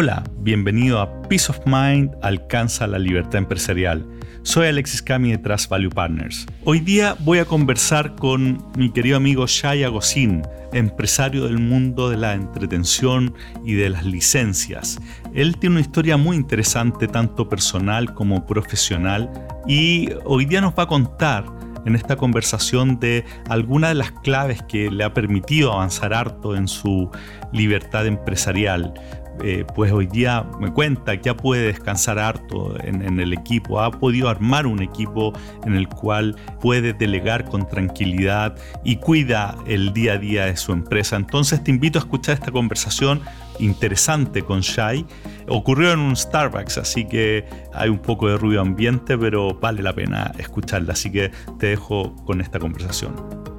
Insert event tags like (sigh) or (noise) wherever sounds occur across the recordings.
Hola, bienvenido a Peace of Mind alcanza la libertad empresarial. Soy Alexis Cami de Trust Value Partners. Hoy día voy a conversar con mi querido amigo Shai Agosin, empresario del mundo de la entretención y de las licencias. Él tiene una historia muy interesante, tanto personal como profesional, y hoy día nos va a contar en esta conversación de algunas de las claves que le ha permitido avanzar harto en su libertad empresarial. Eh, pues hoy día me cuenta que ya puede descansar harto en, el equipo, ha podido armar un equipo en el cual puede delegar con tranquilidad y cuida el día a día de su empresa. Entonces te invito a escuchar esta conversación interesante con Shai. Ocurrió en un Starbucks, así que hay un poco de ruido ambiente, pero vale la pena escucharla. Así que te dejo con esta conversación.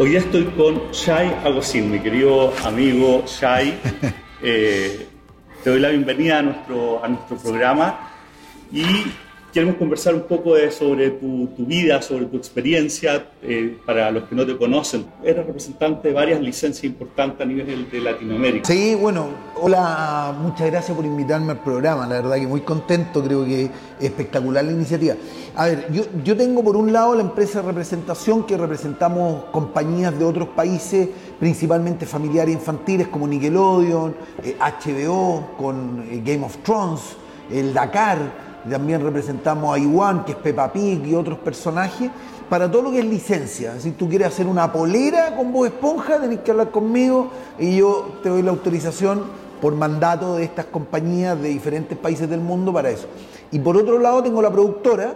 Hoy día estoy con Shai Agosin, mi querido amigo Shai. (laughs) Eh, te doy la bienvenida a nuestro, a nuestro programa y queremos conversar un poco sobre tu, vida, sobre tu experiencia. Eh, para los que no te conocen, eres representante de varias licencias importantes a nivel de Latinoamérica. Sí, bueno, hola, muchas gracias por invitarme al programa. La verdad que muy contento, creo que es espectacular la iniciativa. A ver, yo, tengo por un lado la empresa de representación que representamos compañías de otros países, principalmente familiares infantiles como Nickelodeon, HBO, eh, con eh, Game of Thrones, el Dakar también representamos a Iwan, que es Peppa Pig y otros personajes, para todo lo que es licencia. Si tú quieres hacer una polera con voz esponja, tenés que hablar conmigo y yo te doy la autorización por mandato de estas compañías de diferentes países del mundo para eso. Y por otro lado tengo la productora,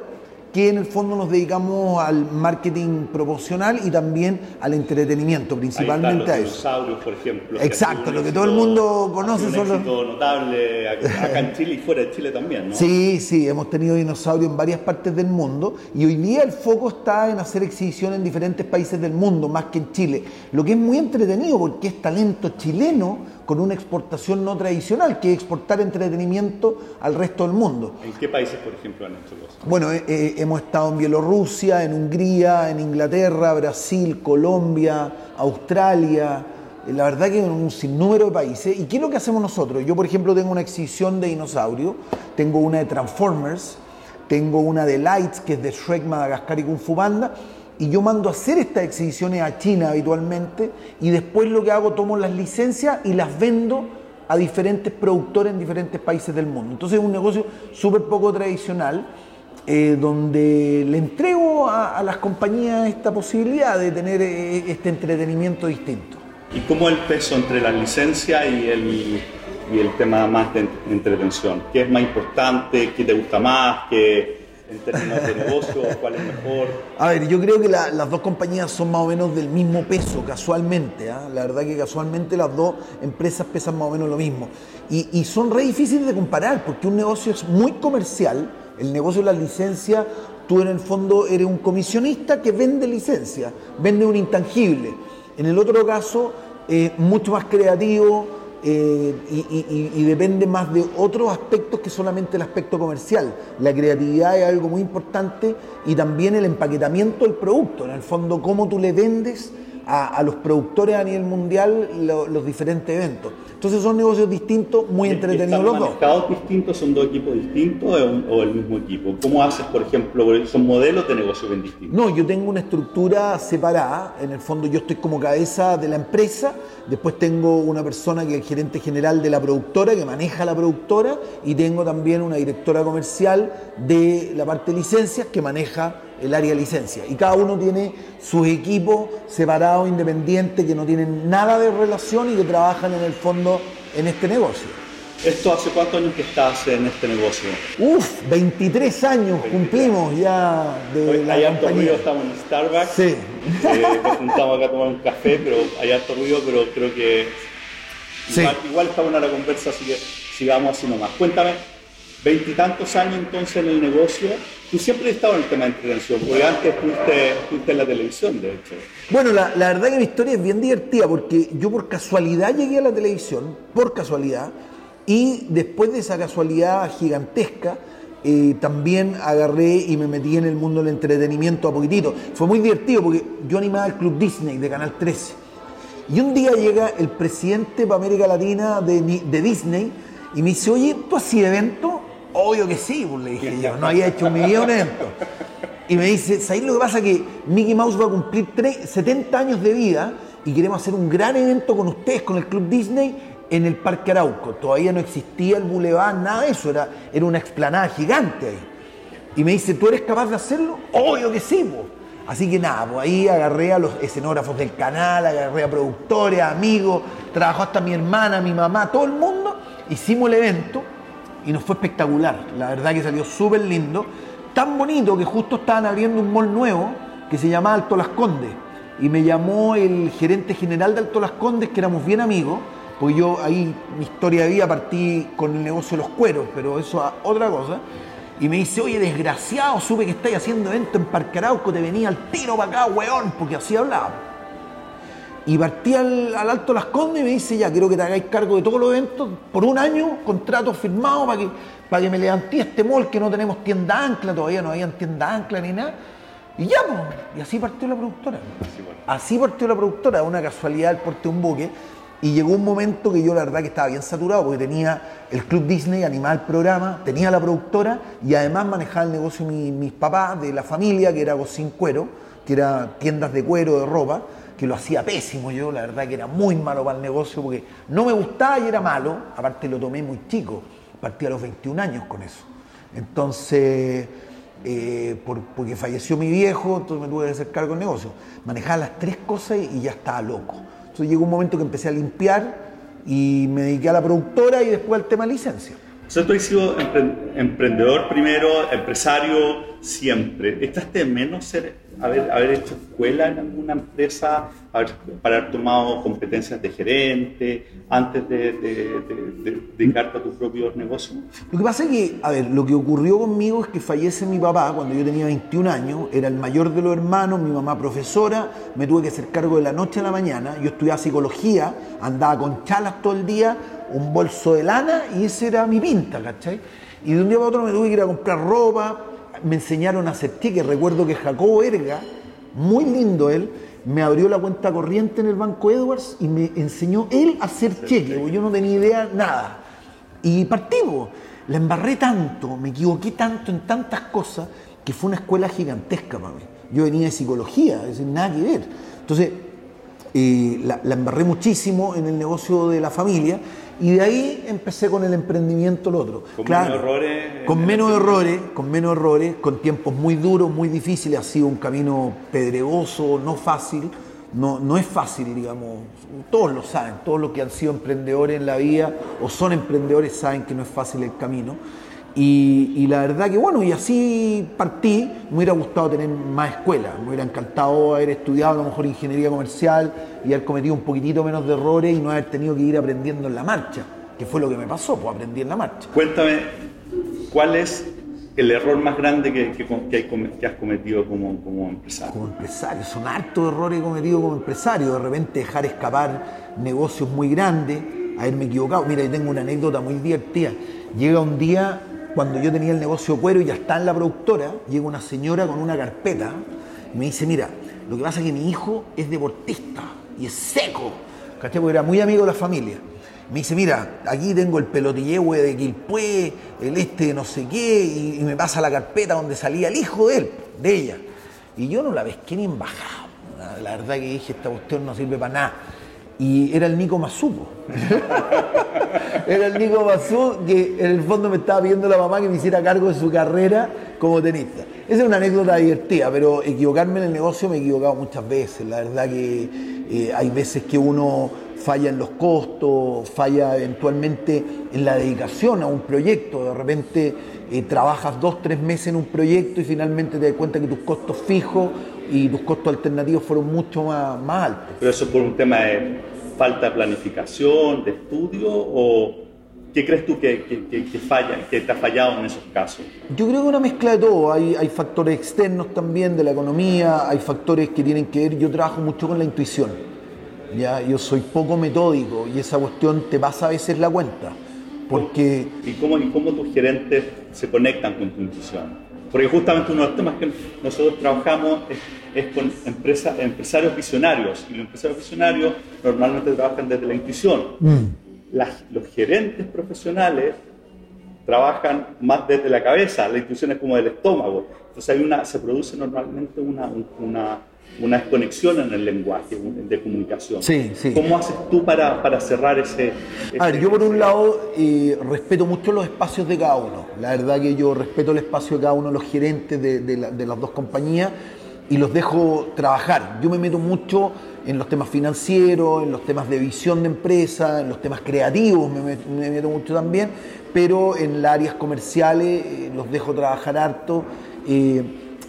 que en el fondo nos dedicamos al marketing proporcional y también al entretenimiento, principalmente a eso. dinosaurios, por ejemplo. Exacto, lo que todo el mundo conoce son los... notable acá en Chile y fuera de Chile también, ¿no? Sí, sí, hemos tenido dinosaurios en varias partes del mundo y hoy día el foco está en hacer exhibición en diferentes países del mundo, más que en Chile, lo que es muy entretenido porque es talento chileno con una exportación no tradicional, que es exportar entretenimiento al resto del mundo. ¿En qué países, por ejemplo, han hecho cosas? Bueno, eh, eh, hemos estado en Bielorrusia, en Hungría, en Inglaterra, Brasil, Colombia, Australia, eh, la verdad que en un sinnúmero de países. ¿Y qué es lo que hacemos nosotros? Yo, por ejemplo, tengo una exhibición de dinosaurios, tengo una de Transformers, tengo una de Lights, que es de Shrek, Madagascar y Kung Fu Panda, y yo mando a hacer estas exhibiciones a China habitualmente y después lo que hago, tomo las licencias y las vendo a diferentes productores en diferentes países del mundo. Entonces es un negocio súper poco tradicional eh, donde le entrego a, las compañías esta posibilidad de tener eh, este entretenimiento distinto. ¿Y cómo el peso entre la licencia y el, y el tema más de entretención? ¿Qué es más importante? ¿Qué te gusta más? ¿Qué, en términos de negocio, cuál es mejor? A ver, yo creo que las dos compañías son más o menos del mismo peso, casualmente. ¿ah? La verdad que casualmente las dos empresas pesan más o menos lo mismo. Y, son re difíciles de comparar, porque un negocio es muy comercial, el negocio de la licencia, tú en el fondo eres un comisionista que vende licencia, vende un intangible. En el otro caso, eh, mucho más creativo, eh, y, depende más de otros aspectos que solamente el aspecto comercial. La creatividad es algo muy importante y también el empaquetamiento del producto, en el fondo cómo tú le vendes a, los productores a nivel mundial los diferentes eventos. Entonces son negocios distintos, muy entretenidos los dos. ¿Mercados distintos son dos equipos distintos o el mismo equipo? ¿Cómo haces, por ejemplo, son modelos de negocio bien distintos? No, yo tengo una estructura separada. En el fondo yo estoy como cabeza de la empresa, después tengo una persona que es el gerente general de la productora, que maneja la productora, y tengo también una directora comercial de la parte de licencias que maneja el área de licencia. Y cada uno tiene sus equipos separados, independientes, que no tienen nada de relación y que trabajan en el fondo en este negocio. ¿Esto hace cuántos años que estás en este negocio? Uf, 23 años cumplimos ya de la hay harto ruido, estamos en Starbucks. Sí. Eh, nos juntamos acá a tomar un café, pero hay harto ruido, pero creo que igual, igual está buena la conversa, así que sigamos así nomás. Cuéntame, veintitantos años entonces en el negocio, tú siempre has estado en el tema de entretención, porque antes fuiste, en la televisión, de hecho. Bueno, la, verdad que mi historia es bien divertida, porque yo por casualidad llegué a la televisión, por casualidad, y después de esa casualidad gigantesca, eh, también agarré y me metí en el mundo del entretenimiento a poquitito. Fue muy divertido porque yo animaba el Club Disney de Canal 13 Y un día llega el presidente para América Latina de, de Disney y me dice, oye, ¿tú hacías evento? Obvio que sí, pues le dije yo, no había hecho en mi vida un evento. Y me dice, ¿sabes lo que pasa? Que Mickey Mouse va a cumplir 70 años de vida y queremos hacer un gran evento con ustedes, con el Club Disney, en el Parque Arauco. Todavía no existía el Boulevard, nada de eso, era, era una explanada gigante ahí. Y me dice, ¿tú eres capaz de hacerlo? Obvio que sí, pues. Así que nada, pues ahí agarré a los escenógrafos del canal, agarré a productores, amigos, trabajó hasta mi hermana, mi mamá, todo el mundo, hicimos el evento y nos fue espectacular. La verdad que salió súper lindo, tan bonito que justo estaban abriendo un mall nuevo que se llama Alto Las Condes. Y me llamó el gerente general de Alto Las Condes, que éramos bien amigos, porque yo ahí mi historia de vida partí con el negocio de los cueros, pero eso es otra cosa. Y me dice, oye, desgraciado, supe que estáis haciendo evento en Parque Arauco, te venía al tiro para acá, weón, porque así hablaba. Y partí al, Alto Las Condes y me dice, ya, quiero que te hagáis cargo de todos los eventos por un año, contrato firmado para que, para que me levanté este mall, que no tenemos tienda ancla, todavía no habían tienda ancla ni nada. Y ya, pues, y así partió la productora. Así partió la productora, una casualidad el porte un buque. Y llegó un momento que yo la verdad que estaba bien saturado porque tenía el Club Disney, animaba el programa, tenía la productora y además manejaba el negocio mi, mis papás de la familia, que era Gocín Cuero, que era tiendas de cuero, de ropa, que lo hacía pésimo yo, la verdad que era muy malo para el negocio porque no me gustaba y era malo, aparte lo tomé muy chico, partí a los 21 años con eso. Entonces, eh, porque falleció mi viejo, entonces me tuve que hacer cargo del negocio. Manejaba las tres cosas y ya estaba loco. Entonces llegó un momento que empecé a limpiar y me dediqué a la productora y después al tema licencia. O sea, tú has sido emprendedor primero, empresario siempre. ¿Estás de menos ser haber, haber hecho escuela en alguna empresa, para haber tomado competencias de gerente, antes de, de, dedicarte a tus propios negocios? Lo que pasa es que, a ver, lo que ocurrió conmigo es que fallece mi papá cuando yo tenía 21 años, era el mayor de los hermanos, mi mamá profesora, me tuve que hacer cargo de la noche a la mañana, yo estudiaba psicología, andaba con chalas todo el día, un bolso de lana y ese era mi pinta, ¿cachai? Y de un día para otro me tuve que ir a comprar ropa, me enseñaron a hacer cheques. Recuerdo que Jacobo Erga, muy lindo él, me abrió la cuenta corriente en el Banco Edwards y me enseñó él a hacer cheques, porque yo no tenía idea nada. Y partimos. La embarré tanto, me equivoqué tanto en tantas cosas, que fue una escuela gigantesca para mí. Yo venía de psicología, es decir, nada que ver. Entonces, eh, la, la embarré muchísimo en el negocio de la familia y de ahí empecé con el emprendimiento lo otro. Con menos errores. Con menos errores, con menos errores, con tiempos muy duros, muy difíciles. Ha sido un camino pedregoso, no fácil. No, no es fácil, digamos. Todos lo saben, todos los que han sido emprendedores en la vida o son emprendedores saben que no es fácil el camino. Y, la verdad que bueno, y así partí, me hubiera gustado tener más escuela, me hubiera encantado haber estudiado a lo mejor ingeniería comercial y haber cometido un poquitito menos de errores y no haber tenido que ir aprendiendo en la marcha, que fue lo que me pasó, pues aprendí en la marcha. Cuéntame, ¿cuál es el error más grande que, que, has cometido como, como, empresario? Como empresario, son hartos errores que he cometido como empresario, de repente dejar escapar negocios muy grandes, haberme equivocado. Mira, yo tengo una anécdota muy divertida. Llega un día cuando yo tenía el negocio cuero y ya está en la productora, llega una señora con una carpeta y me dice, mira, lo que pasa es que mi hijo es deportista y es seco, ¿cachai? Porque era muy amigo de la familia. Me dice, mira, aquí tengo el pelotillehue de Quilpué, el este de no sé qué, y, me pasa la carpeta donde salía el hijo de él, de ella. Y yo no la pesqué ni en bajado. La verdad que dije, esta cuestión no sirve para nada y era el Nico Mazú. (laughs) era el Nico Mazú que en el fondo me estaba pidiendo la mamá que me hiciera cargo de su carrera como tenista. Esa es una anécdota divertida, pero equivocarme en el negocio me he equivocado muchas veces. La verdad que eh, hay veces que uno falla en los costos, falla eventualmente en la dedicación a un proyecto. De repente eh, trabajas dos, tres meses en un proyecto y finalmente te das cuenta que tus costos fijos y tus costos alternativos fueron mucho más, más altos. Pero eso por un tema de falta de planificación, de estudio o qué crees tú que, que, falla, que te ha fallado en esos casos? Yo creo que una mezcla de todo. Hay, hay factores externos también de la economía, hay factores que tienen que ver, yo trabajo mucho con la intuición. ¿ya? Yo soy poco metódico y esa cuestión te pasa a veces la cuenta Porque... ¿Y cómo, y cómo tus gerentes se conectan con tu intuición? Porque justamente uno de los temas que nosotros trabajamos es, con empresa, empresarios visionarios. Y los empresarios visionarios normalmente trabajan desde la intuición. Mm. los gerentes profesionales trabajan más desde la cabeza, la intuición es como del estómago. Entonces hay una, se produce normalmente una, una, una desconexión en el lenguaje de comunicación. Sí, sí. ¿Cómo haces tú para, para cerrar ese, A ver, yo por un lado eh, respeto mucho los espacios de cada uno. La verdad que yo respeto el espacio de cada uno de los gerentes de, de, las dos compañías y los dejo trabajar. Yo me meto mucho en los temas financieros, en los temas de visión de empresa, en los temas creativos me meto, mucho también, pero en las áreas comerciales eh, los dejo trabajar harto. Eh,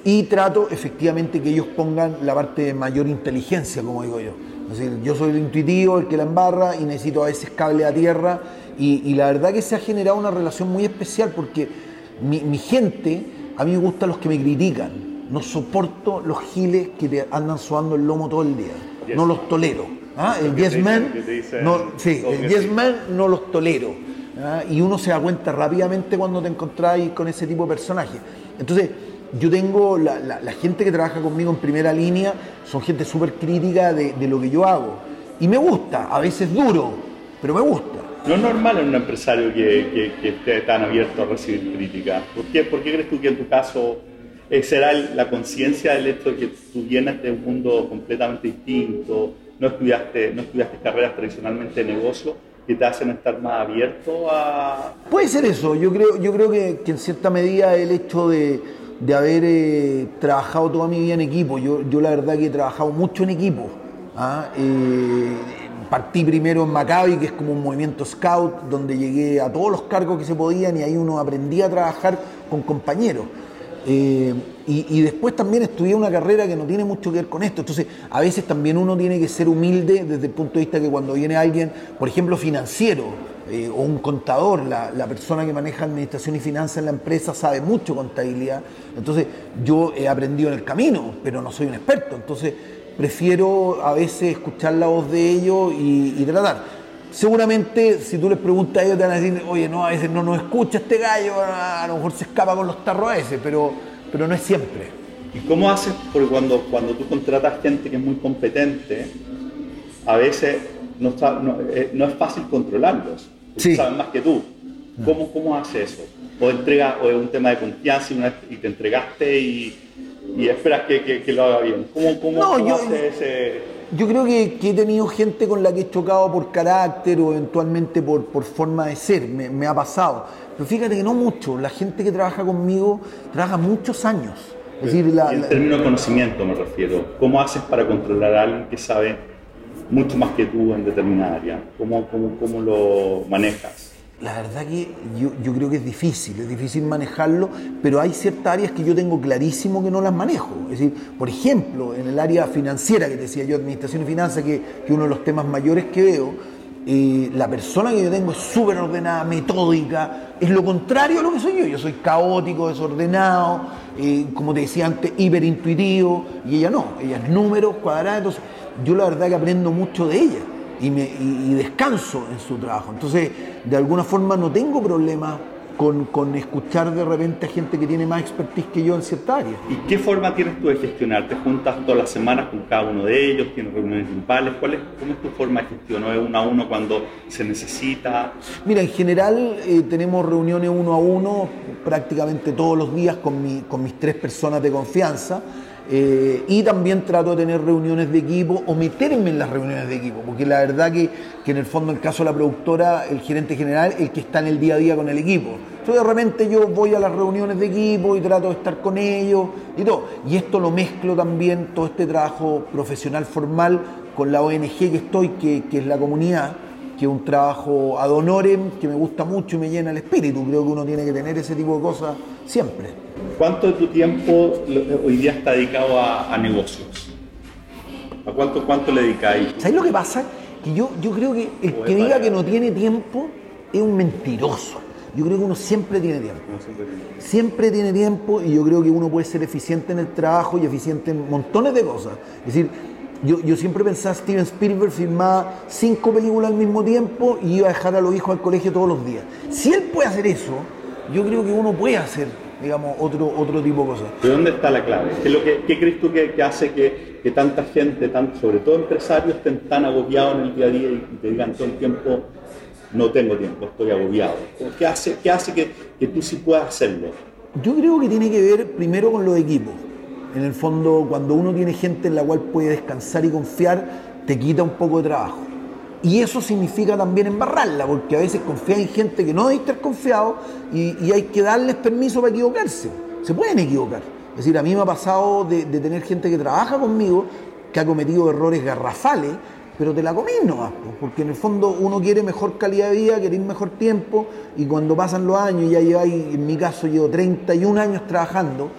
y trato efectivamente que ellos pongan la parte de mayor inteligencia, como digo yo. Es decir, yo soy el intuitivo, el que la embarra y necesito a veces cable a tierra y, la verdad que se ha generado una relación muy especial porque mi, gente, a mí me gustan los que me critican, no soporto los giles que te andan suando el lomo todo el día, no los tolero. ¿ah? El yes man, no, sí, el yes man no los tolero. ¿ah? Y uno se da cuenta rápidamente cuando te encontráis con ese tipo de personajes. Entonces, yo tengo la, gente que trabaja conmigo en primera línea, son gente súper crítica de, lo que yo hago. Y me gusta, a veces duro, pero me gusta. No es normal en un empresario que, esté tan abierto a recibir crítica. ¿Por qué, ¿Por qué crees tú que en tu caso será la conciencia del hecho de que tú vienes de un mundo completamente distinto, no estudiaste, no estudiaste carreras tradicionalmente de negocio, que te hacen estar más abierto a... Puede ser eso, yo creo, yo creo que en cierta medida el hecho de de haber eh, trabajado toda mi vida en equipo. Yo, yo la verdad que he trabajado mucho en equipo. ¿ah? Eh, partí primero en Maccabi, que es como un movimiento scout, donde llegué a todos los cargos que se podían y ahí uno aprendía a trabajar con compañeros. Eh, y, después también estudié una carrera que no tiene mucho que ver con esto. Entonces, a veces también uno tiene que ser humilde desde el punto de vista que cuando viene alguien, por ejemplo, financiero, eh, o un contador, la, persona que maneja administración y finanzas en la empresa sabe mucho contabilidad. Entonces yo he aprendido en el camino, pero no soy un experto. Entonces prefiero a veces escuchar la voz de ellos y, tratar. Seguramente si tú les preguntas a ellos te van a decir, oye, no, a veces no nos escucha este gallo, a lo mejor se escapa con los tarros a ese, pero, pero no es siempre. ¿Y cómo haces? Porque cuando, cuando tú contratas gente que es muy competente, a veces no, no, eh, no es fácil controlarlos sí. saben más que tú. ¿Cómo, cómo hace eso? O entrega, o es un tema de confianza y, te entregaste y, esperas que, que, lo haga bien. ¿Cómo, cómo, yo, hace ese...? Yo creo que, he tenido gente con la que he chocado por carácter o eventualmente por, por forma de ser, me, me, ha pasado. Pero fíjate que no mucho, la gente que trabaja conmigo trabaja muchos años. Es decir, la, en términos de conocimiento me refiero, ¿cómo haces para controlar a alguien que sabe mucho más que tú en determinada área. ¿Cómo, cómo, cómo lo manejas? La verdad que yo, creo que es difícil, es difícil manejarlo, pero hay ciertas áreas que yo tengo clarísimo que no las manejo. Es decir, por ejemplo, en el área financiera, que decía yo, administración y finanzas, que, que uno de los temas mayores que veo, eh, la persona que yo tengo es súper ordenada, metódica, es lo contrario a lo que soy yo. Yo soy caótico, desordenado, eh, como te decía antes, hiperintuitivo, y ella no, ella es números, cuadrados yo la verdad que aprendo mucho de ella y, me, descanso en su trabajo. Entonces, de alguna forma no tengo problema con, con, escuchar de repente a gente que tiene más expertise que yo en cierta área. ¿Y qué forma tienes tú de gestionar? ¿Te juntas todas las semanas con cada uno de ellos? ¿Tienes reuniones grupales? ¿Cuál es, ¿Cómo es tu forma de gestión? ¿No es uno a uno cuando se necesita? Mira, en general eh, tenemos reuniones uno a uno prácticamente todos los días con, mi, con mis tres personas de confianza eh, y también trato de tener reuniones de equipo o meterme en las reuniones de equipo, porque la verdad que, que en el fondo, el caso de la productora, el gerente general, el que está en el día a día con el equipo. Entonces de repente yo voy a las reuniones de equipo y trato de estar con ellos y todo. Y esto lo mezclo también, todo este trabajo profesional formal, con la ONG que estoy, que, que es la comunidad que es un trabajo ad honorem, que me gusta mucho y me llena el espíritu. Creo que uno tiene que tener ese tipo de cosas siempre. ¿Cuánto de tu tiempo hoy día está dedicado a, negocios? ¿A cuánto, cuánto le dedicáis? ¿Sabes lo que pasa? Que yo, yo creo que el que diga que no tiene tiempo es un mentiroso. Yo creo que uno siempre tiene tiempo. Siempre tiene tiempo y yo creo que uno puede ser eficiente en el trabajo y eficiente en montones de cosas. Es decir, Yo, yo siempre pensaba Steven Spielberg filmaba cinco películas al mismo tiempo y iba a dejar a los hijos al colegio todos los días. Si él puede hacer eso, yo creo que uno puede hacer, digamos, otro, otro tipo de cosas. ¿De dónde está la clave? ¿Qué, lo que, qué crees tú que, que hace que, que, tanta gente, tan, sobre todo empresarios, estén tan agobiados en el día a día y te digan todo el tiempo, no tengo tiempo, estoy agobiado? ¿Qué hace, qué hace que, que tú sí puedas hacerlo? Yo creo que tiene que ver primero con los equipos. En el fondo, cuando uno tiene gente en la cual puede descansar y confiar, te quita un poco de trabajo. Y eso significa también embarrarla, porque a veces confía en gente que no debe estar confiado y, hay que darles permiso para equivocarse. Se pueden equivocar. Es decir, a mí me ha pasado de, tener gente que trabaja conmigo que ha cometido errores garrafales, pero te la comís nomás, porque en el fondo uno quiere mejor calidad de vida, quiere ir mejor tiempo, y cuando pasan los años, ya lleváis, en mi caso llevo 31 años trabajando,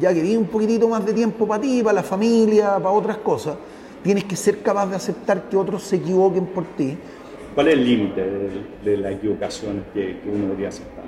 ya quería un poquitito más de tiempo para ti, para la familia, para otras cosas, tienes que ser capaz de aceptar que otros se equivoquen por ti. ¿Cuál es el límite de, de, las equivocaciones que, que uno debería aceptar?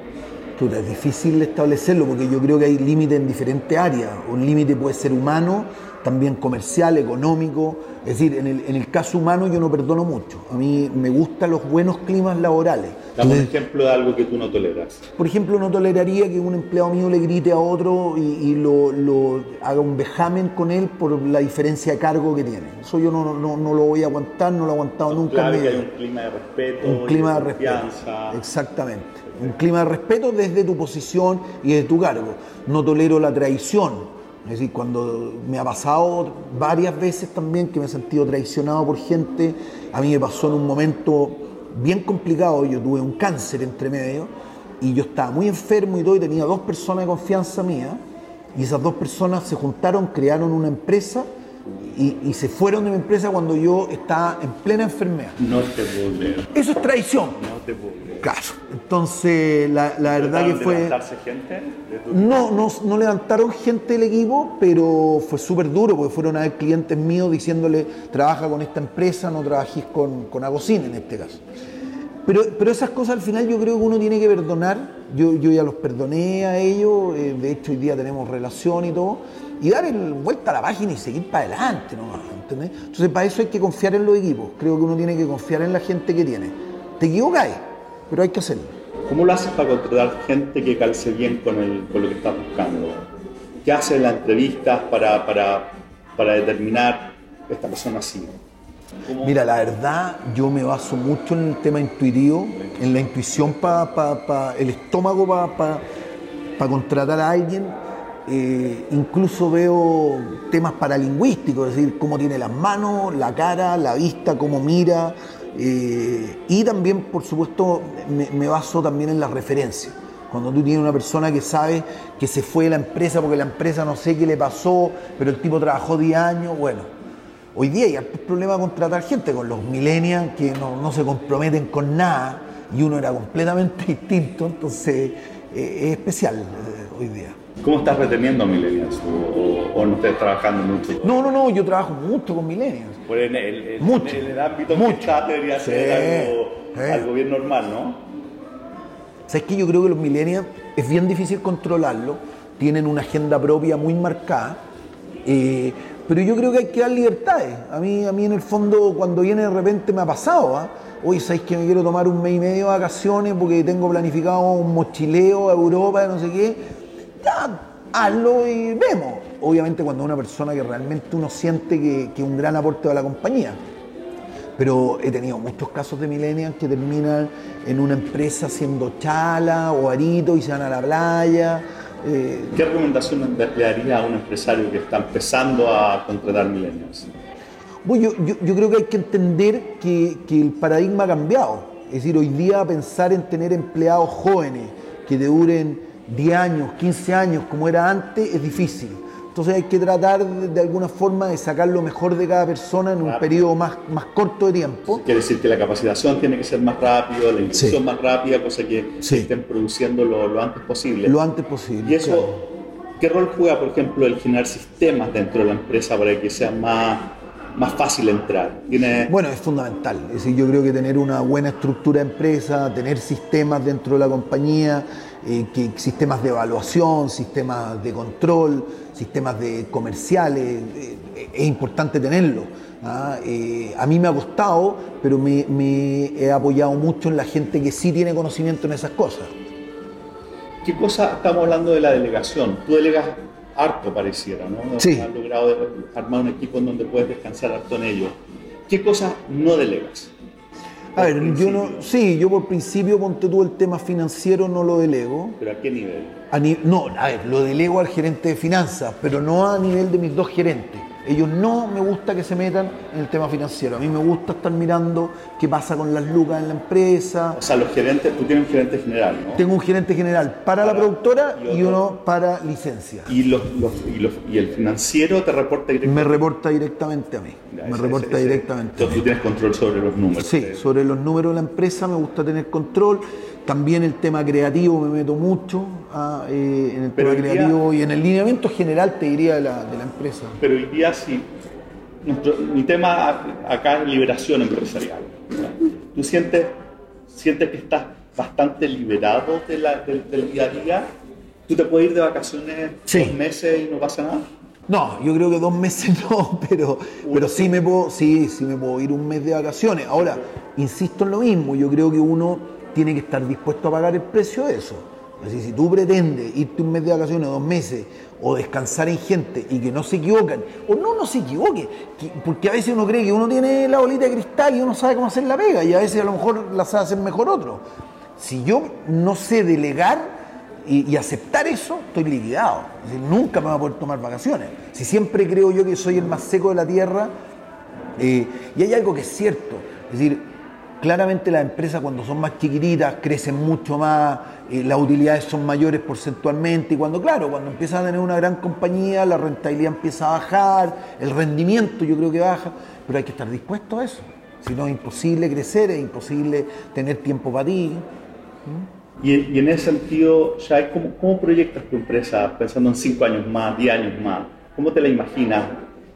Puta, es difícil establecerlo porque yo creo que hay límites en diferentes áreas. Un límite puede ser humano, también comercial, económico. Es decir, en el, en el caso humano yo no perdono mucho. A mí me gustan los buenos climas laborales. Dame un ejemplo de algo que tú no toleras. Por ejemplo, no toleraría que un empleado mío le grite a otro y, y lo, lo, haga un vejamen con él por la diferencia de cargo que tiene. Eso yo no, no, no lo voy a aguantar, no lo he aguantado nunca. Claro que hay un clima de respeto, un clima de, de respeto. Exactamente. Un clima de respeto desde tu posición y desde tu cargo. No tolero la traición. Es decir, cuando me ha pasado varias veces también que me he sentido traicionado por gente, a mí me pasó en un momento bien complicado, yo tuve un cáncer entre medio y yo estaba muy enfermo y todo y tenía dos personas de confianza mía y esas dos personas se juntaron, crearon una empresa y, y, se fueron de mi empresa cuando yo estaba en plena enfermedad. No te puedo creer. Eso es traición. No te puedo creer. Claro. Entonces, la, la verdad que fue... levantarse gente? No, no, no levantaron gente del equipo, pero fue súper duro porque fueron a ver clientes míos diciéndole, trabaja con esta empresa, no trabajís con, con Agosín en este caso. Pero, pero esas cosas al final yo creo que uno tiene que perdonar. Yo, yo ya los perdoné a ellos, eh, de hecho hoy día tenemos relación y todo y dar el, vuelta a la página y seguir para adelante, ¿no? ¿entendés? Entonces para eso hay que confiar en los equipos, creo que uno tiene que confiar en la gente que tiene. Te equivocáis, pero hay que hacerlo. ¿Cómo lo haces para contratar gente que calce bien con, el, con lo que estás buscando? ¿Qué haces en las entrevistas para, para, para determinar esta persona sí? ¿Cómo? Mira, la verdad, yo me baso mucho en el tema intuitivo, en la intuición para pa, pa, el estómago para pa, pa contratar a alguien eh, incluso veo temas paralingüísticos, es decir, cómo tiene las manos, la cara, la vista, cómo mira. Eh, y también, por supuesto, me, baso también en las referencias. Cuando tú tienes una persona que sabe que se fue de la empresa porque la empresa no sé qué le pasó, pero el tipo trabajó 10 años, bueno. Hoy día hay de contratar gente con los millennials que no, se comprometen con nada y uno era completamente (laughs) distinto, entonces eh, es especial hoy día. ¿Cómo estás reteniendo a millennials? ¿O, o, o no estás trabajando mucho? No, no, no, yo trabajo mucho con millennials. Pues en el, en, mucho. en el ámbito mucho. que debería Sí, ser algo, sí. algo bien normal, ¿no? ¿Sabes que Yo creo que los millennials es bien difícil controlarlo, tienen una agenda propia muy marcada, eh, pero yo creo que hay que dar libertades. A mí, a mí en el fondo, cuando viene de repente me ha pasado, ¿ah? Hoy sabéis que me quiero tomar un mes y medio de vacaciones porque tengo planificado un mochileo a Europa, no sé qué. Ya, hazlo y vemos. Obviamente cuando una persona que realmente uno siente que, que es un gran aporte a la compañía. Pero he tenido muchos casos de millennials que terminan en una empresa siendo chala o arito y se van a la playa. Eh, ¿Qué recomendación le daría a un empresario que está empezando a contratar millennials? Bueno, yo, yo, yo, creo que hay que entender que, que, el paradigma ha cambiado. Es decir, hoy día pensar en tener empleados jóvenes que te duren 10 años, 15 años, como era antes, es difícil. Entonces hay que tratar de, de alguna forma de sacar lo mejor de cada persona en un Rápido. periodo más, más corto de tiempo. Quiere decir que la capacitación tiene que ser más rápido, la inclusión Sí. más rápida, cosa que Sí. estén produciendo lo, lo antes posible. Lo antes posible. Y eso, claro. ¿qué rol juega, por ejemplo, el generar sistemas dentro de la empresa para que sean más, más fácil entrar? ¿Tiene... Bueno, es fundamental. Es decir, yo creo que tener una buena estructura de empresa, tener sistemas dentro de la compañía, eh, que, sistemas de evaluación, sistemas de control, sistemas de comerciales, eh, es importante tenerlo. ¿ah? Eh, a mí me ha costado, pero me, me he apoyado mucho en la gente que sí tiene conocimiento en esas cosas. ¿Qué cosa estamos hablando de la delegación? Tú delegas harto, pareciera, ¿no? Sí. Has logrado armar un equipo en donde puedes descansar harto en ello. ¿Qué cosas no delegas? A ver, yo no, sí, yo por principio, ponte tú el tema financiero, no lo delego. ¿Pero a qué nivel? A no, a ver, lo delego al gerente de finanzas, pero no a nivel de mis dos gerentes. Ellos no me gusta que se metan en el tema financiero. A mí me gusta estar mirando qué pasa con las lucas en la empresa. O sea, los gerentes, tú tienes un gerente general, ¿no? Tengo un gerente general para, la productora y, uno para licencia. ¿Y, los, y, el financiero te reporta directamente? Me reporta directamente a mí. me reporta directamente. Entonces tú tienes control sobre los números. Sí, sobre los números de la empresa me gusta tener control. También el tema creativo me meto mucho ah, eh, en el tema creativo y en el lineamiento general, te diría, de la, de la empresa. Pero hoy día sí, mi tema acá es liberación empresarial. ¿Tú sientes, sientes que estás bastante liberado de la, del, día a día? ¿Tú te puedes ir de vacaciones dos meses y no pasa nada? No, yo creo que dos meses (laughs) no, pero, pero sí, me puedo, sí, sí me puedo ir un mes de vacaciones. Ahora, insisto en lo mismo, yo creo que uno tiene que estar dispuesto a pagar el precio de eso. Así, si tú pretendes irte un mes de vacaciones, dos meses, o descansar en gente y que no se equivocan, o no, no se equivoque, porque a veces uno cree que uno tiene la bolita de cristal y uno sabe cómo hacer la pega, y a veces a lo mejor la sabe hacer mejor otro. Si yo no sé delegar y, aceptar eso, estoy liquidado. nunca me voy a poder tomar vacaciones. Si siempre creo yo que soy el más seco de la tierra, eh, y hay algo que es cierto, es decir, Claramente las empresas cuando son más chiquititas crecen mucho más, eh, las utilidades son mayores porcentualmente y cuando, claro, cuando empiezan a tener una gran compañía, la rentabilidad empieza a bajar, el rendimiento yo creo que baja, pero hay que estar dispuesto a eso. Si no es imposible crecer, es imposible tener tiempo para ti. Y, en ese sentido, ¿cómo, ¿cómo, proyectas tu empresa pensando en cinco años más, diez años más? ¿Cómo te la imaginas?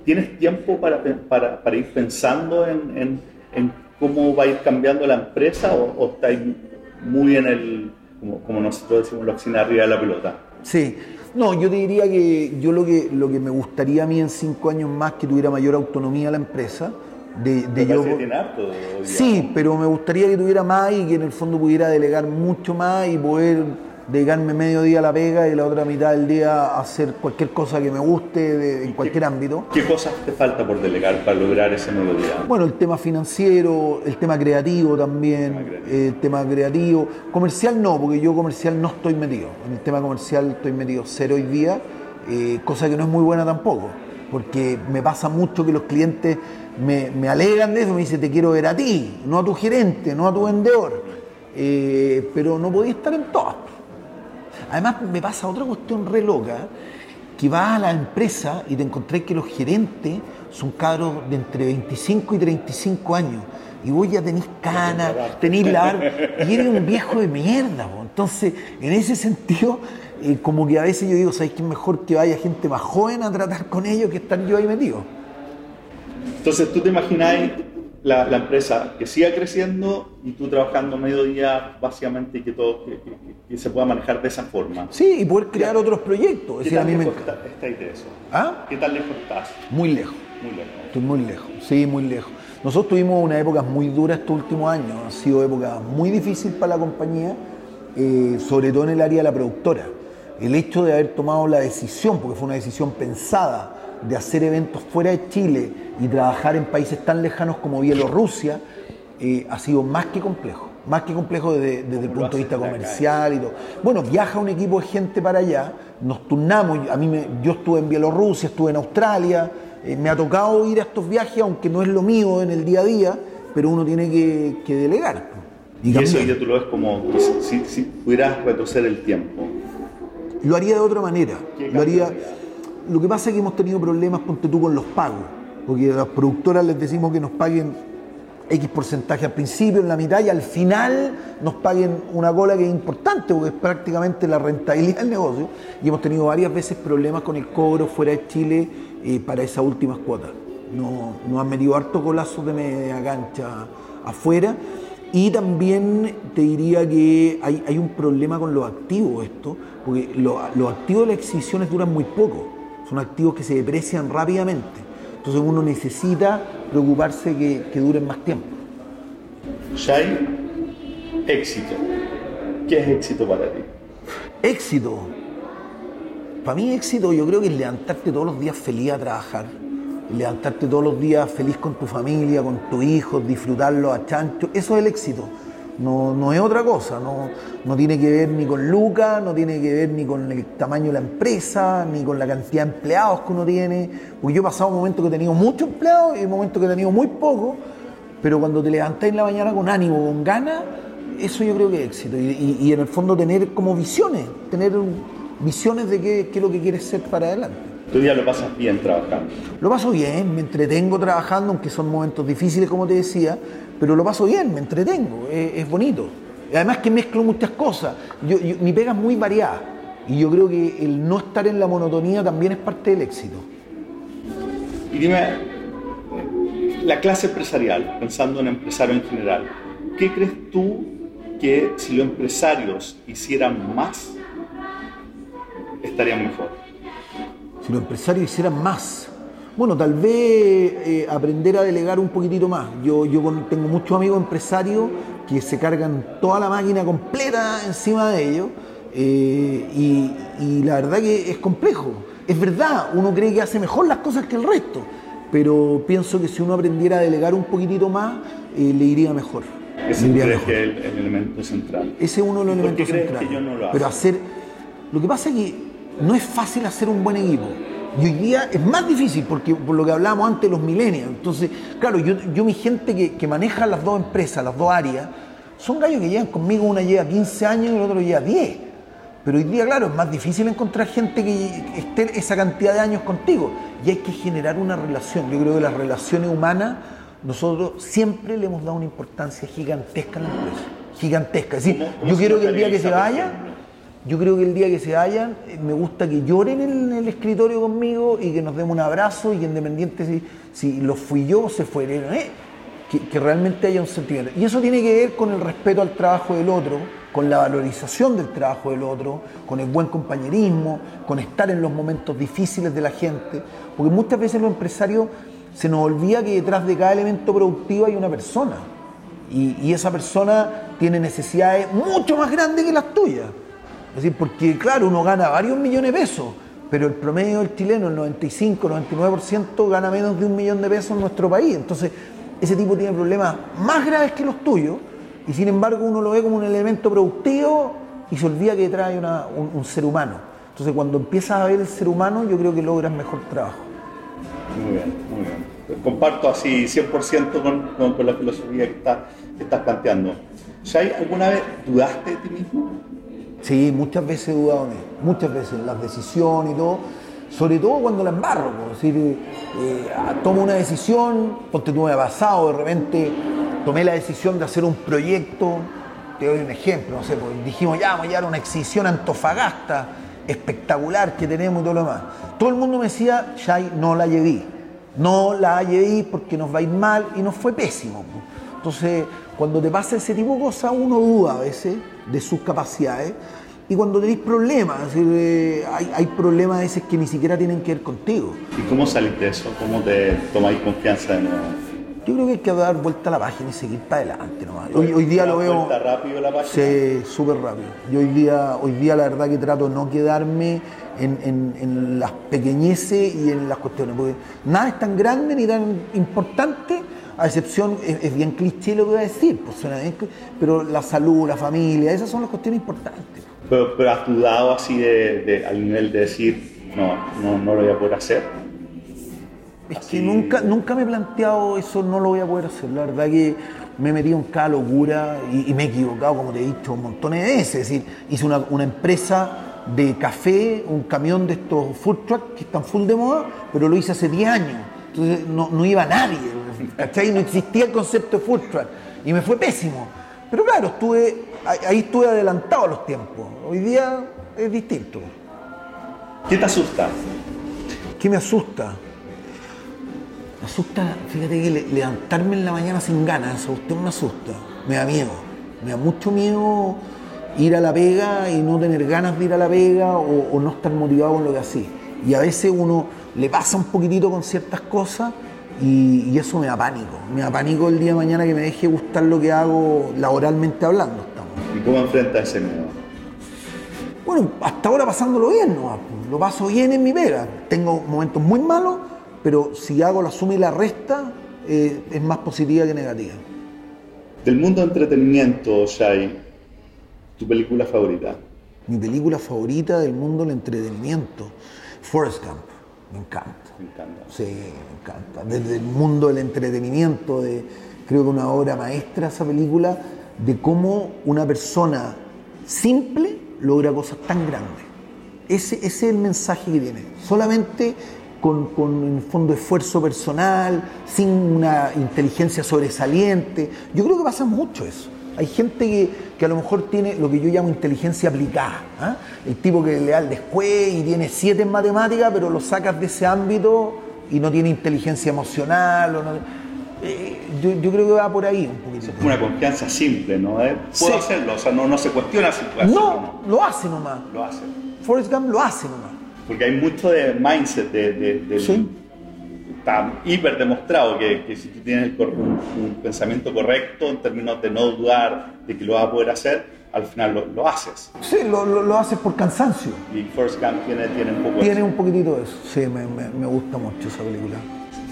¿Tienes tiempo para ir pensando en, en, en cómo va a ir cambiando la empresa o, está estáis muy en el, como, nosotros decimos, la oficina arriba de la pelota? Sí, no, yo te diría que yo lo que, lo que me gustaría a mí en cinco años más que tuviera mayor autonomía la empresa. De, de yo, sí, pero me gustaría que tuviera más y que en el fondo pudiera delegar mucho más y poder dedicarme medio día a la pega y la otra mitad del día a hacer cualquier cosa que me guste en cualquier ámbito. ¿Qué cosas te falta por delegar para lograr ese medio día? Bueno, el tema financiero, el tema creativo también, el tema creativo. Comercial no, porque yo comercial no estoy metido. En el tema comercial estoy metido cero hoy día, eh, cosa que no es muy buena tampoco, porque me pasa mucho que los clientes me, me alegan de eso, me dicen te quiero ver a ti, no a tu gerente, no a tu vendedor. Eh, pero no podía estar en todas. Además, me pasa otra cuestión re loca, que vas a la empresa y te encontré que los gerentes son cabros de entre 25 y 35 años. Y vos ya tenés canas, tenés la y eres un viejo de mierda. Entonces, en ese sentido, eh, como que a veces yo digo, ¿sabes qué es mejor que vaya gente más joven a tratar con ellos que estar yo ahí metido? Entonces, ¿tú te imagináis la, empresa que siga creciendo y tú trabajando mediodía básicamente y que todo que, se pueda manejar de esa forma. Sí, y poder crear otros proyectos. ¿Qué tal lejos estáis de eso? ¿Ah? ¿Qué tal lejos estás? Muy lejos. Muy lejos. Estoy muy lejos, sí, muy lejos. Nosotros tuvimos una época muy dura estos últimos años, ha sido época muy difícil para la compañía, eh, sobre todo en el área de la productora. El hecho de haber tomado la decisión, porque fue una decisión pensada, de hacer eventos fuera de Chile y trabajar en países tan lejanos como Bielorrusia eh, ha sido más que complejo, más que complejo desde, el punto de vista comercial y todo. Bueno, viaja un equipo de gente para allá, nos turnamos, a mí me, yo estuve en Bielorrusia, estuve en Australia, eh, me ha tocado ir a estos viajes, aunque no es lo mío en el día a día, pero uno tiene que, delegar. Y, eso ya tú lo ves como si, si, pudieras retroceder el tiempo. Lo haría de otra manera. Lo haría. Lo que pasa es que hemos tenido problemas, ponte tú, con los pagos, porque a las productoras les decimos que nos paguen X porcentaje al principio, en la mitad y al final nos paguen una cola que es importante, porque es prácticamente la rentabilidad del negocio. Y hemos tenido varias veces problemas con el cobro fuera de Chile eh, para esas últimas cuotas. No, nos han metido harto golazo de media cancha afuera. Y también te diría que hay, un problema con los activos esto, porque los activos de las exhibiciones duran muy poco, son activos que se deprecian rápidamente. Entonces uno necesita preocuparse que, que duren más tiempo. Shai, éxito. ¿Qué es éxito para ti? Éxito. Para mí éxito yo creo que es levantarte todos los días feliz a trabajar, levantarte todos los días feliz con tu familia, con tus hijos, disfrutarlo a chancho. Eso es el éxito. No, no es otra cosa, no, no tiene que ver ni con lucas, no tiene que ver ni con el tamaño de la empresa, ni con la cantidad de empleados que uno tiene. Porque yo he pasado momentos que he tenido muchos empleados y momentos que he tenido muy pocos, pero cuando te levantás en la mañana con ánimo, con ganas, eso yo creo que es éxito. Y, y en el fondo tener como visiones, tener visiones de qué, qué es lo que quieres ser para adelante. ¿Tu día lo pasas bien trabajando? Lo paso bien, me entretengo trabajando, aunque son momentos difíciles, como te decía, pero lo paso bien, me entretengo, es, bonito. Además que mezclo muchas cosas. Yo, mi pega es muy variada y yo creo que el no estar en la monotonía también es parte del éxito. Y dime, la clase empresarial, pensando en empresario en general, ¿qué crees tú que si los empresarios hicieran más, estarían mejor? si los empresarios hicieran más. Bueno, tal vez eh, aprender a delegar un poquitito más. Yo, yo tengo muchos amigos empresarios que se cargan toda la máquina completa encima de ellos eh, y, la verdad que es complejo. Es verdad, uno cree que hace mejor las cosas que el resto, pero pienso que si uno aprendiera a delegar un poquitito más, eh, le iría mejor. Ese es el, elemento central. Ese es uno de los elementos centrales. pero hacer. Lo que pasa es que no es fácil hacer un buen equipo. Y hoy día es más difícil porque por lo que hablábamos antes, los millennials. Entonces, claro, yo, yo mi gente que, maneja las dos empresas, las dos áreas, son gallos que llegan conmigo, una lleva 15 años y el otro lleva 10. Pero hoy día, claro, es más difícil encontrar gente que esté esa cantidad de años contigo. Y hay que generar una relación. Yo creo que las relaciones humanas, nosotros siempre le hemos dado una importancia gigantesca a la empresa. Gigantesca. Es decir, yo quiero que el día que se vaya yo creo que el día que se vayan, eh, me gusta que lloren en el escritorio conmigo y que nos demos un abrazo y que independiente si, si lo fui yo o se fueron, ¿eh? que, realmente haya un sentimiento. Y eso tiene que ver con el respeto al trabajo del otro, con la valorización del trabajo del otro, con el buen compañerismo, con estar en los momentos difíciles de la gente, porque muchas veces los empresarios se nos olvida que detrás de cada elemento productivo hay una persona y, y esa persona tiene necesidades mucho más grandes que las tuyas. Es decir, porque claro, uno gana varios millones de pesos, pero el promedio del chileno, el 95, 99%, gana menos de un millón de pesos en nuestro país. Entonces, ese tipo tiene problemas más graves que los tuyos, y sin embargo uno lo ve como un elemento productivo y se olvida que trae un, ser humano. Entonces, cuando empiezas a ver el ser humano, yo creo que logras mejor trabajo. Muy bien, muy bien. Comparto así 100% con, la filosofía que, que estás planteando. ¿Ya alguna vez dudaste de ti mismo? Sí, muchas veces he dudado de muchas veces, las decisiones y todo, sobre todo cuando la embarro, es decir, eh, tomo una decisión, porque tú me ha pasado, de repente tomé la decisión de hacer un proyecto, te doy un ejemplo, no sé, pues dijimos ya vamos a llevar una exhibición Antofagasta espectacular que tenemos y todo lo demás. Todo el mundo me decía, ya no la llevé, no la llevé porque nos va a ir mal y nos fue pésimo. Entonces, cuando te pasa ese tipo de cosas, uno duda a veces de sus capacidades. Y cuando tenéis problemas, eh, hay, problemas a veces que ni siquiera tienen que ver contigo. ¿Y cómo salís de eso? ¿Cómo te tomáis confianza de nuevo? Yo creo que hay que dar vuelta a la página y seguir para adelante Hoy, hoy día lo veo. ¿Vuelta rápido la página? Sí, súper rápido. Yo hoy día, hoy día la verdad que trato de no quedarme en, en las pequeñeces y en las cuestiones, porque nada es tan grande ni tan importante a excepción, es, bien cliché lo que voy a decir, pues pero la salud, la familia, esas son las cuestiones importantes. Pero, pero has dudado así de, al nivel de decir, no, no, no lo voy a poder hacer. Es que nunca, nunca me he planteado eso, no lo voy a poder hacer. La verdad que me he metido en cada locura y, me he equivocado, como te he dicho, un montón de veces. Es decir, hice una, una empresa de café, un camión de estos food trucks que están full de moda, pero lo hice hace 10 años. Entonces no, no iba nadie. ¿Cachai? No existía el concepto de food truck y me fue pésimo. Pero claro, estuve, ahí estuve adelantado a los tiempos. Hoy día es distinto. ¿Qué te asusta? ¿Qué me asusta? Me asusta, fíjate que levantarme en la mañana sin ganas, eso usted me asusta, me da miedo, me da mucho miedo ir a la pega y no tener ganas de ir a la pega o, no estar motivado con lo que así. Y a veces uno le pasa un poquitito con ciertas cosas y, eso me da pánico. Me da pánico el día de mañana que me deje gustar lo que hago laboralmente hablando. Estamos. ¿Y cómo enfrenta ese miedo? Bueno, hasta ahora pasándolo bien, ¿no? lo paso bien en mi pega. Tengo momentos muy malos, pero si hago la suma y la resta, eh, es más positiva que negativa. Del mundo de entretenimiento, Shai, ¿Tu película favorita? Mi película favorita del mundo del entretenimiento, Forrest Gump. Me encanta. Me encanta. Sí, me encanta. Desde el mundo del entretenimiento, de, creo que una obra maestra esa película, de cómo una persona simple logra cosas tan grandes. Ese, es el mensaje que tiene. Solamente con, con en fondo esfuerzo personal, sin una inteligencia sobresaliente. Yo creo que pasa mucho eso. Hay gente que, a lo mejor tiene lo que yo llamo inteligencia aplicada. ¿ah? El tipo que le da el después y tiene siete en matemáticas, pero lo sacas de ese ámbito y no tiene inteligencia emocional. Eh, yo, creo que va por ahí un poquito. Es una confianza simple, ¿no? Eh, puedo hacerlo, o sea, no, se cuestiona si puede hacerlo. No, lo hace nomás. Lo hace. Forrest Gump lo hace nomás. Porque hay mucho de mindset de, de, ¿Sí? Está hiper demostrado que, si tú tienes un, pensamiento correcto en términos de no dudar de que lo vas a poder hacer, al final lo, haces. Sí, lo, lo, haces por cansancio. Y First Camp tiene, tiene un poco Tiene un poquitito de eso, sí, me, me, gusta mucho esa película.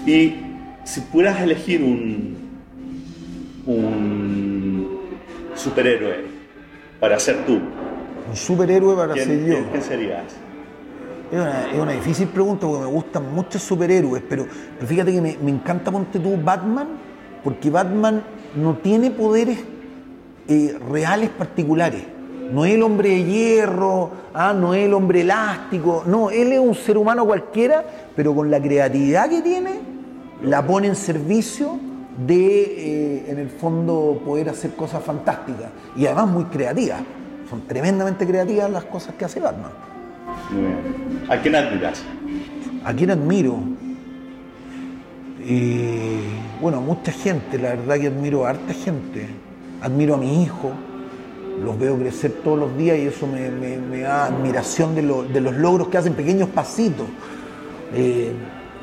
Y si pudieras elegir un, un superhéroe para ser tú. Un superhéroe para ser yo. ¿Quién serías? Es una, difícil pregunta porque me gustan muchos superhéroes, pero, fíjate que me, encanta, ponte tú, Batman, porque Batman no tiene poderes eh, reales particulares. No es el hombre de hierro, ah, no es el hombre elástico, no, él es un ser humano cualquiera, pero con la creatividad que tiene, la pone en servicio de, eh, en el fondo, poder hacer cosas fantásticas y además muy creativas. Son tremendamente creativas las cosas que hace Batman. ¿A quién admiras? ¿A quién admiro? Eh, bueno, mucha gente, la verdad que admiro a harta gente. Admiro a mi hijo, los veo crecer todos los días y eso me, da admiración de, los logros que hacen pequeños pasitos. Eh,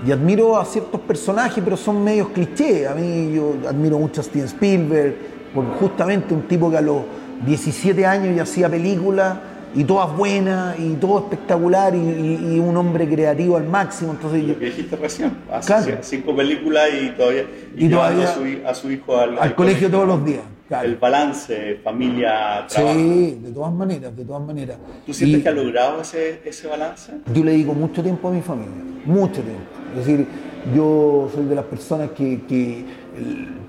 y admiro a ciertos personajes, pero son medios clichés. A mí yo admiro mucho a Steven Spielberg, por justamente un tipo que a los 17 años ya hacía películas y todas buenas y todo espectacular y, un hombre creativo al máximo. Entonces, Lo que dijiste recién, hace cinco películas y todavía, y, todavía a, su, hijo al, colegio, todos los días. El balance, familia, trabajo. Sí, de todas maneras, de todas maneras. ¿Tú sientes que ha logrado ese, ese balance? Yo le digo mucho tiempo a mi familia, mucho tiempo. Es decir, yo soy de las personas que, que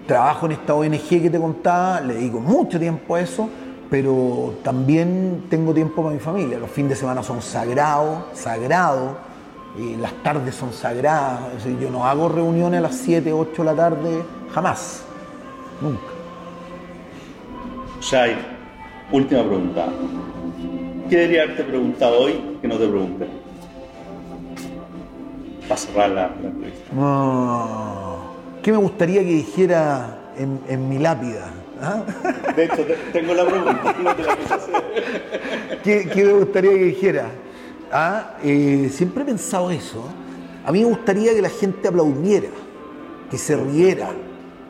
trabajo en esta ONG que te contaba, le digo mucho tiempo a eso pero también tengo tiempo para mi familia. Los fines de semana son sagrados, sagrados, y las tardes son sagradas. yo no hago reuniones a las 7, 8 de la tarde, jamás, nunca. Shai, última pregunta. ¿Qué debería haberte preguntado hoy que no te pregunté? Para cerrar la, entrevista. ¿Qué me gustaría que dijera en, en mi lápida? ¿Ah? De hecho, tengo la pregunta, no te la ¿Qué, ¿Qué, me gustaría que dijera? ¿Ah? Eh, siempre he pensado eso. A mí me gustaría que la gente aplaudiera, que se riera,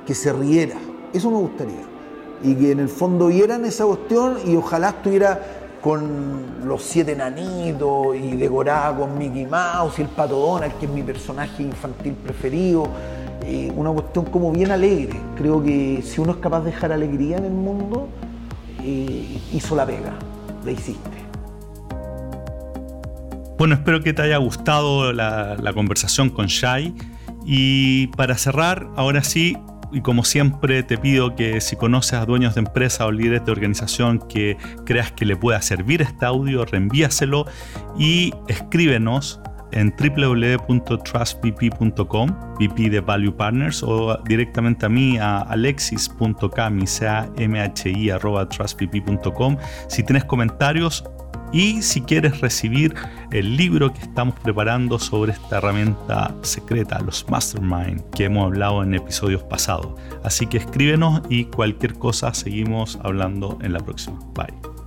que se riera. Eso me gustaría. Y que en el fondo vieran esa cuestión y ojalá estuviera con los siete nanitos y decorada con Mickey Mouse y el Pato Donald, que es mi personaje infantil preferido eh, una cuestión como bien alegre. Creo que si uno es capaz de dejar alegría en el mundo, eh, hizo la pega, la hiciste. Bueno, espero que te haya gustado la, la conversación con Shai. Y para cerrar, ahora sí, y como siempre te pido que si conoces a dueños de empresa o líderes de organización que creas que le pueda servir este audio, reenvíaselo y escríbenos en www.trustbp.com, VP de Value Partners, o directamente a mí a alexis.cami, trustbp.com. Si tienes comentarios, y si quieres recibir el libro que estamos preparando sobre esta herramienta secreta, los Mastermind, que hemos hablado en episodios pasados. Así que escríbenos y cualquier cosa seguimos hablando en la próxima. Bye.